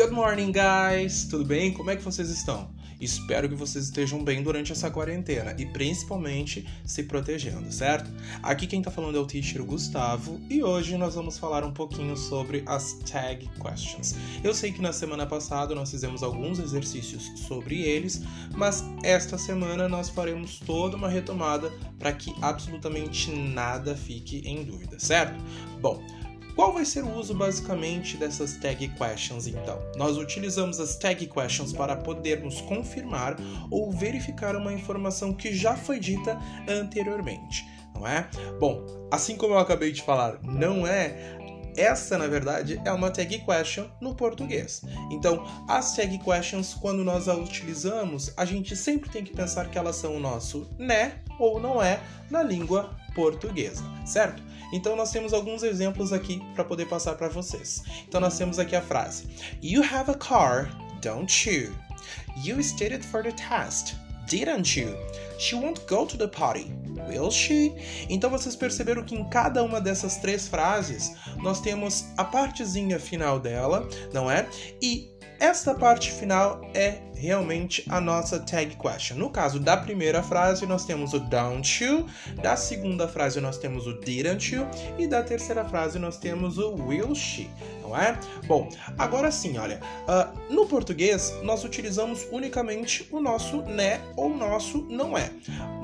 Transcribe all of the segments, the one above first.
Good morning, guys! Tudo bem? Como é que vocês estão? Espero que vocês estejam bem durante essa quarentena e principalmente se protegendo, certo? Aqui quem tá falando é o teacher Gustavo e hoje nós vamos falar um pouquinho sobre as tag questions. Eu sei que na semana passada nós fizemos alguns exercícios sobre eles, mas esta semana nós faremos toda uma retomada para que absolutamente nada fique em dúvida, certo? Bom, qual vai ser o uso basicamente dessas tag questions então? Nós utilizamos as tag questions para podermos confirmar ou verificar uma informação que já foi dita anteriormente, não é? Bom, assim como eu acabei de falar, não é essa, na verdade, é uma tag question no português. Então, as tag questions, quando nós as utilizamos, a gente sempre tem que pensar que elas são o nosso né ou não é na língua portuguesa, certo? Então nós temos alguns exemplos aqui para poder passar para vocês. Então nós temos aqui a frase: You have a car, don't you? You studied for the test, didn't you? She won't go to the party, will she? Então vocês perceberam que em cada uma dessas três frases nós temos a partezinha final dela, não é? E esta parte final é realmente a nossa tag question. No caso da primeira frase, nós temos o don't you, da segunda frase, nós temos o didn't you, e da terceira frase, nós temos o will she, não é? Bom, agora sim, olha, uh, no português, nós utilizamos unicamente o nosso né ou nosso não é.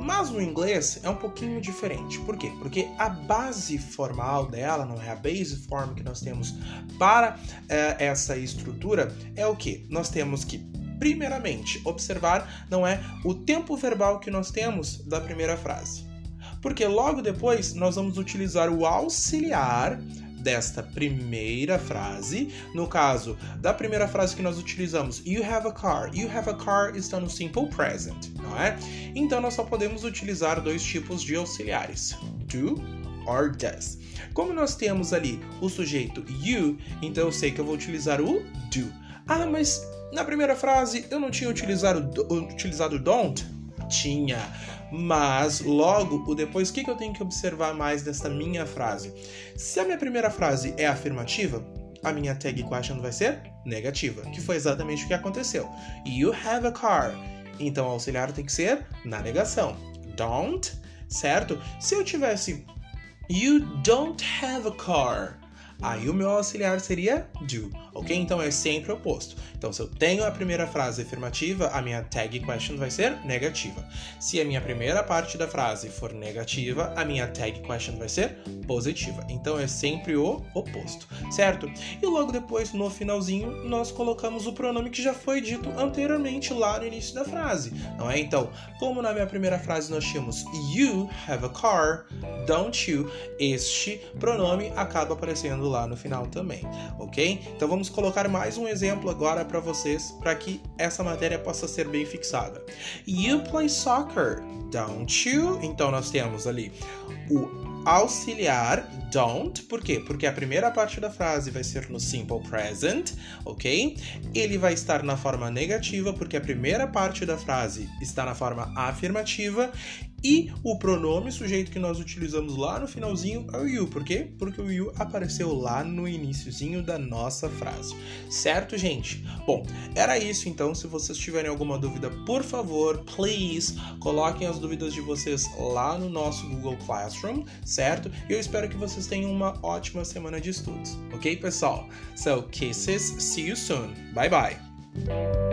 Mas no inglês é um pouquinho diferente. Por quê? Porque a base formal dela, não é a base form que nós temos para uh, essa estrutura, é o que? Nós temos que primeiramente observar não é o tempo verbal que nós temos da primeira frase. Porque logo depois nós vamos utilizar o auxiliar desta primeira frase. No caso da primeira frase que nós utilizamos, you have a car. You have a car está no simple present, não é? Então nós só podemos utilizar dois tipos de auxiliares: do or does. Como nós temos ali o sujeito you, então eu sei que eu vou utilizar o do. Ah, mas na primeira frase eu não tinha utilizado, utilizado don't? Tinha. Mas logo, o depois, o que, eu tenho que observar mais dessa minha frase? Se a minha primeira frase é afirmativa, a minha tag question vai ser negativa, que foi exatamente o que aconteceu. You have a car. Então, o auxiliar tem que ser na negação. Don't, certo? Se eu tivesse You don't have a car. Aí o meu auxiliar seria do, ok? Então é sempre o oposto. Então, se eu tenho a primeira frase afirmativa, a minha tag question vai ser negativa. Se a minha primeira parte da frase for negativa, a minha tag question vai ser positiva. Então é sempre o oposto, certo? E logo depois, no finalzinho, nós colocamos o pronome que já foi dito anteriormente lá no início da frase, não é? Então, como na minha primeira frase nós tínhamos you have a car, don't you, este pronome acaba aparecendo lá no final também, ok? Então vamos colocar mais um exemplo agora para vocês, para que essa matéria possa ser bem fixada. You play soccer, don't you? Então nós temos ali o auxiliar don't, por quê? Porque a primeira parte da frase vai ser no simple present, ok? Ele vai estar na forma negativa, porque a primeira parte da frase está na forma afirmativa e o pronome sujeito que nós utilizamos lá no finalzinho é o you. Por quê? Porque o you apareceu lá no iníciozinho da nossa frase. Certo, gente? Bom, era isso então. Se vocês tiverem alguma dúvida, por favor, please, coloquem as dúvidas de vocês lá no nosso Google Classroom, certo? E eu espero que vocês tenham uma ótima semana de estudos. Ok, pessoal? So, kisses, see you soon. Bye bye.